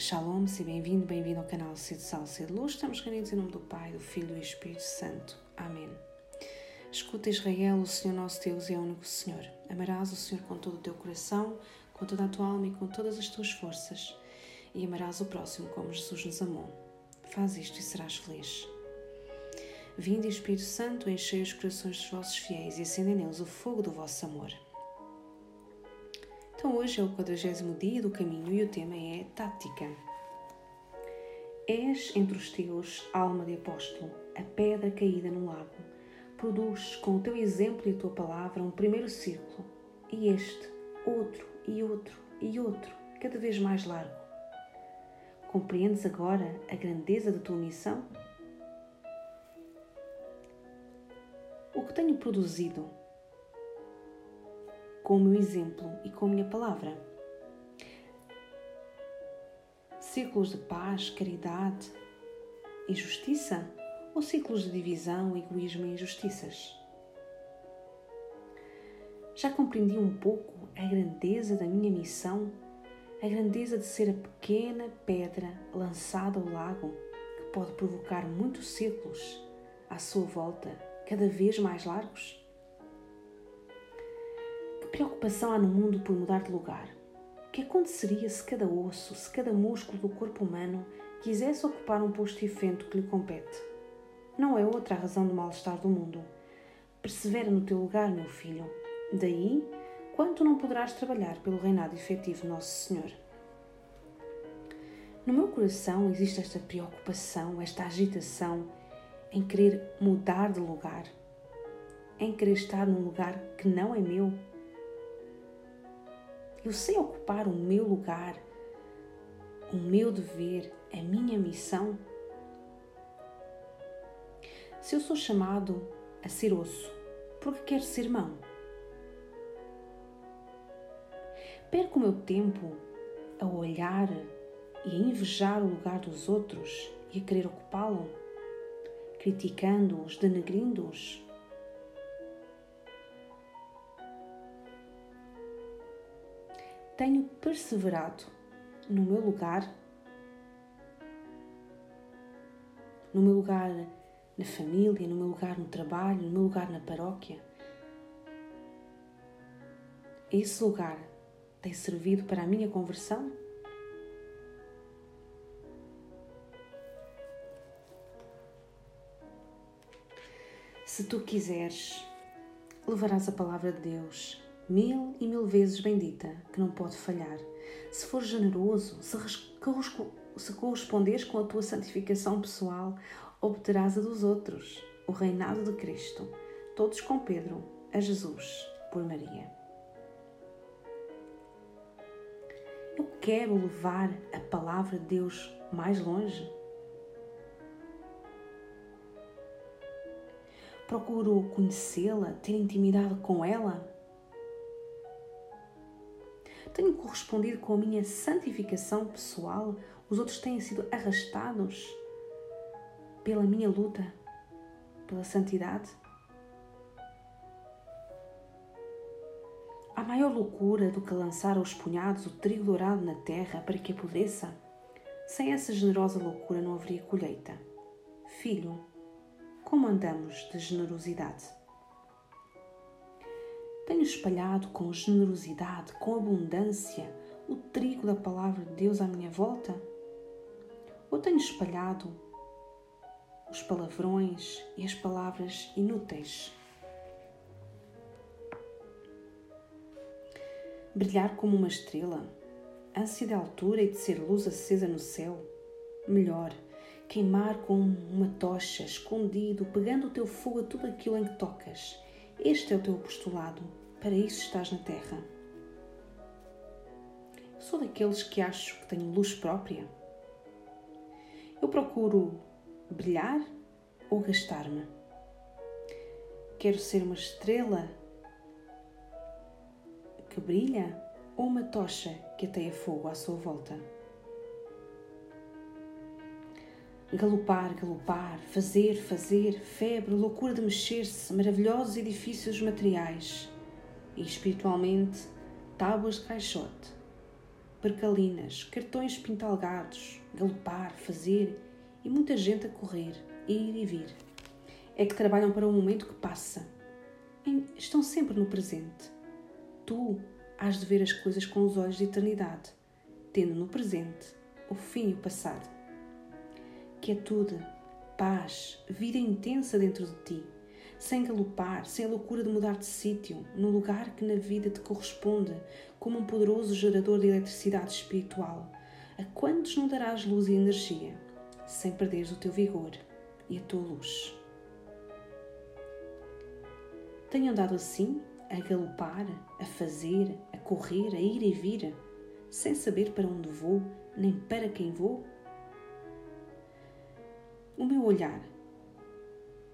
Shalom, seja bem-vindo, bem-vindo ao canal Cedo Sal, Cedo Luz. Estamos reunidos em nome do Pai, do Filho e do Espírito Santo. Amém. Escuta Israel, o Senhor nosso Deus é o único Senhor. Amarás o Senhor com todo o teu coração, com toda a tua alma e com todas as tuas forças. E amarás o próximo como Jesus nos amou. Faz isto e serás feliz. Vinde, Espírito Santo, enchei os corações dos vossos fiéis e acendei neles o fogo do vosso amor. Então hoje é o quadragésimo dia do caminho e o tema é tática. És entre os teus, alma de apóstolo, a pedra caída no lago. Produzes com o teu exemplo e a tua palavra um primeiro círculo, e este, outro e outro e outro, cada vez mais largo. Compreendes agora a grandeza da tua missão? O que tenho produzido com o meu exemplo e com a minha palavra. Círculos de paz, caridade e justiça ou círculos de divisão, egoísmo e injustiças? Já compreendi um pouco a grandeza da minha missão, a grandeza de ser a pequena pedra lançada ao lago que pode provocar muitos círculos à sua volta, cada vez mais largos? Preocupação há no mundo por mudar de lugar? O que aconteceria se cada osso, se cada músculo do corpo humano quisesse ocupar um posto diferente que lhe compete? Não é outra a razão do mal-estar do mundo. Persevera no teu lugar, meu filho. Daí, quanto não poderás trabalhar pelo reinado efetivo de Nosso Senhor? No meu coração existe esta preocupação, esta agitação em querer mudar de lugar, em querer estar num lugar que não é meu eu sei ocupar o meu lugar, o meu dever, a minha missão. Se eu sou chamado a ser osso, porque quero ser mão? Perco o meu tempo a olhar e a invejar o lugar dos outros e a querer ocupá-lo, criticando-os, denegrindo-os, tenho perseverado no meu lugar, no meu lugar na família, no meu lugar no trabalho, no meu lugar na paróquia. Esse lugar tem servido para a minha conversão? Se tu quiseres, levarás a palavra de Deus mil e mil vezes bendita, que não pode falhar. Se for generoso, se, se corresponderes com a tua santificação pessoal, obterás a dos outros, o reinado de Cristo, todos com Pedro, a Jesus, por Maria. Eu quero levar a palavra de Deus mais longe. Procuro conhecê-la, ter intimidade com ela tenho correspondido com a minha santificação pessoal? Os outros têm sido arrastados pela minha luta, pela santidade? Há maior loucura do que lançar aos punhados o trigo dourado na terra para que apodreça? Sem essa generosa loucura não haveria colheita. Filho, como andamos de generosidade? Tenho espalhado com generosidade, com abundância, o trigo da palavra de Deus à minha volta? Ou tenho espalhado os palavrões e as palavras inúteis? Brilhar como uma estrela, ânsia de altura e de ser luz acesa no céu? Melhor, queimar com uma tocha, escondido, pegando o teu fogo a tudo aquilo em que tocas. Este é o teu apostolado para isso estás na Terra. Sou daqueles que acho que tenho luz própria. Eu procuro brilhar ou gastar-me. Quero ser uma estrela que brilha ou uma tocha que ateia fogo à sua volta. Galopar, galopar, fazer, fazer, febre, loucura de mexer-se, maravilhosos edifícios materiais e espiritualmente tábuas de caixote. percalinas, cartões pintalgados, galopar, fazer e muita gente a correr, ir e vir. É que trabalham para o momento que passa. Estão sempre no presente. Tu has de ver as coisas com os olhos de eternidade, tendo no presente o fim e o passado. Quietude, paz, vida intensa dentro de ti, sem galopar, sem a loucura de mudar de sítio, no lugar que na vida te corresponde, como um poderoso gerador de eletricidade espiritual. A quantos não darás luz e energia, sem perderes o teu vigor e a tua luz? Tenho andado assim, a galopar, a fazer, a correr, a ir e vir, sem saber para onde vou, nem para quem vou? O meu olhar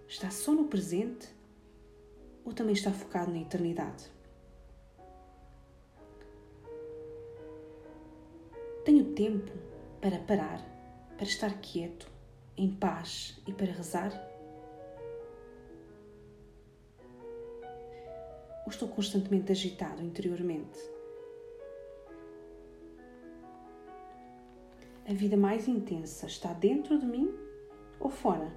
está só no presente ou também está focado na eternidade? Tenho tempo para parar, para estar quieto, em paz e para rezar? Ou estou constantemente agitado interiormente? A vida mais intensa está dentro de mim ou fora?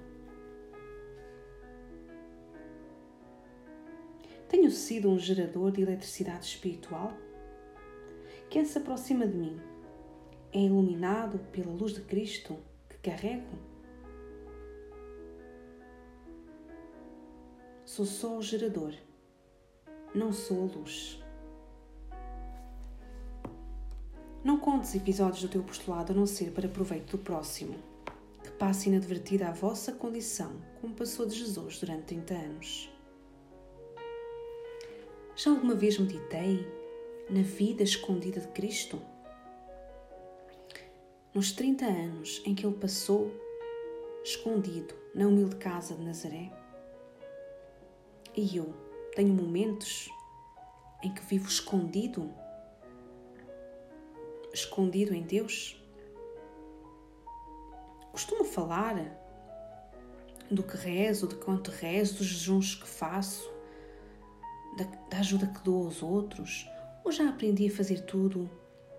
Tenho sido um gerador de eletricidade espiritual? Quem se aproxima de mim é iluminado pela luz de Cristo que carrego? Sou só o gerador, não sou a luz. Não contes episódios do teu postulado a não ser para proveito do próximo passe inadvertida a vossa condição, como passou de Jesus durante 30 anos. Já alguma vez meditei na vida escondida de Cristo? Nos 30 anos em que ele passou escondido na humilde casa de Nazaré? E eu tenho momentos em que vivo escondido, escondido em Deus? Costumo falar do que rezo, de quanto rezo, dos jejuns que faço, da, da ajuda que dou aos outros, ou já aprendi a fazer tudo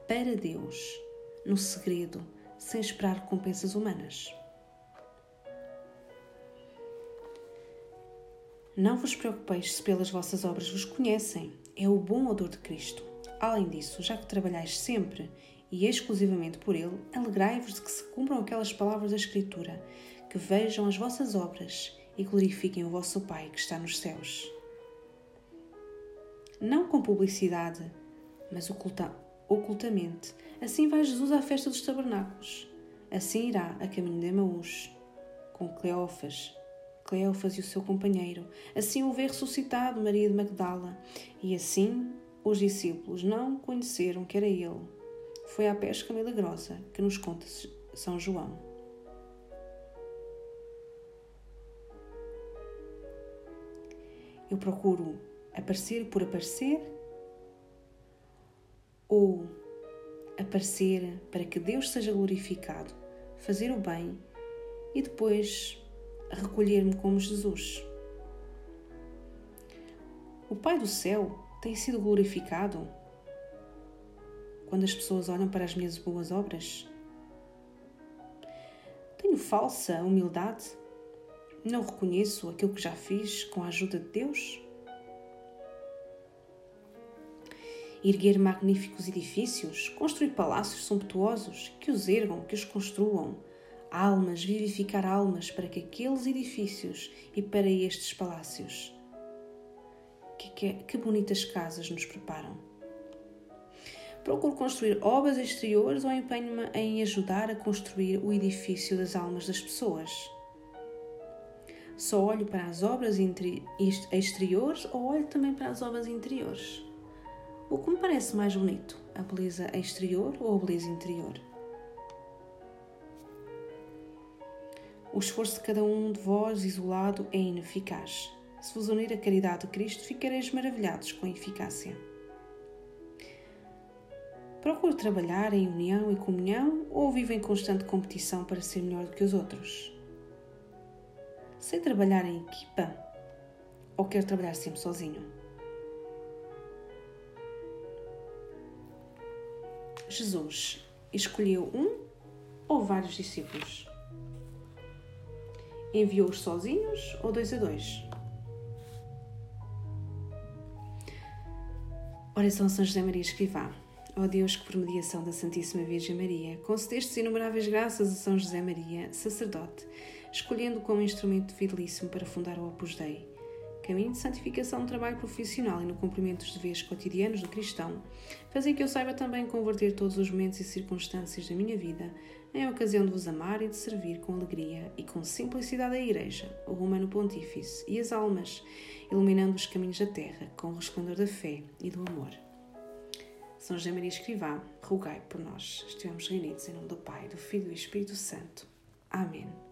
para Deus, no segredo, sem esperar recompensas humanas? Não vos preocupeis se pelas vossas obras vos conhecem, é o bom odor de Cristo. Além disso, já que trabalhais sempre e exclusivamente por ele, alegrai-vos de que se cumpram aquelas palavras da Escritura, que vejam as vossas obras e glorifiquem o vosso Pai que está nos céus. Não com publicidade, mas oculta, ocultamente. Assim vai Jesus à festa dos tabernáculos. Assim irá a caminho de Emaús, com Cleófas, Cleófas e o seu companheiro. Assim o vê ressuscitado Maria de Magdala. E assim os discípulos não conheceram que era ele foi a pesca milagrosa que nos conta São João. Eu procuro aparecer por aparecer ou aparecer para que Deus seja glorificado, fazer o bem e depois recolher-me como Jesus. O Pai do céu tem sido glorificado quando as pessoas olham para as minhas boas obras? Tenho falsa humildade? Não reconheço aquilo que já fiz com a ajuda de Deus? Erguer magníficos edifícios, construir palácios sumptuosos, que os ergam, que os construam, almas, vivificar almas para que aqueles edifícios e para estes palácios. Que, que, que bonitas casas nos preparam procuro construir obras exteriores ou empenho-me em ajudar a construir o edifício das almas das pessoas? Só olho para as obras exteriores ou olho também para as obras interiores? O que me parece mais bonito, a beleza exterior ou a beleza interior? O esforço de cada um de vós isolado é ineficaz. Se vos unir a caridade de Cristo, ficareis maravilhados com a eficácia. Procuro trabalhar em união e comunhão ou vivo em constante competição para ser melhor do que os outros? Sei trabalhar em equipa ou quero trabalhar sempre sozinho? Jesus escolheu um ou vários discípulos? Enviou-os sozinhos ou dois a dois? Oração São José Maria Escrivá. Ó Deus, que por mediação da Santíssima Virgem Maria, concedestes inumeráveis graças a São José Maria, sacerdote, escolhendo como instrumento fidelíssimo para fundar o Opus Dei, caminho de santificação no trabalho profissional e no cumprimento dos deveres cotidianos do cristão, fazem que eu saiba também converter todos os momentos e circunstâncias da minha vida em ocasião de vos amar e de servir com alegria e com simplicidade a Igreja, o Romano Pontífice e as almas, iluminando os caminhos da terra com o resplendor da fé e do amor. São José Maria Escrivá, rogai por nós. Estejamos reunidos em nome do Pai, do Filho e do Espírito Santo. Amém.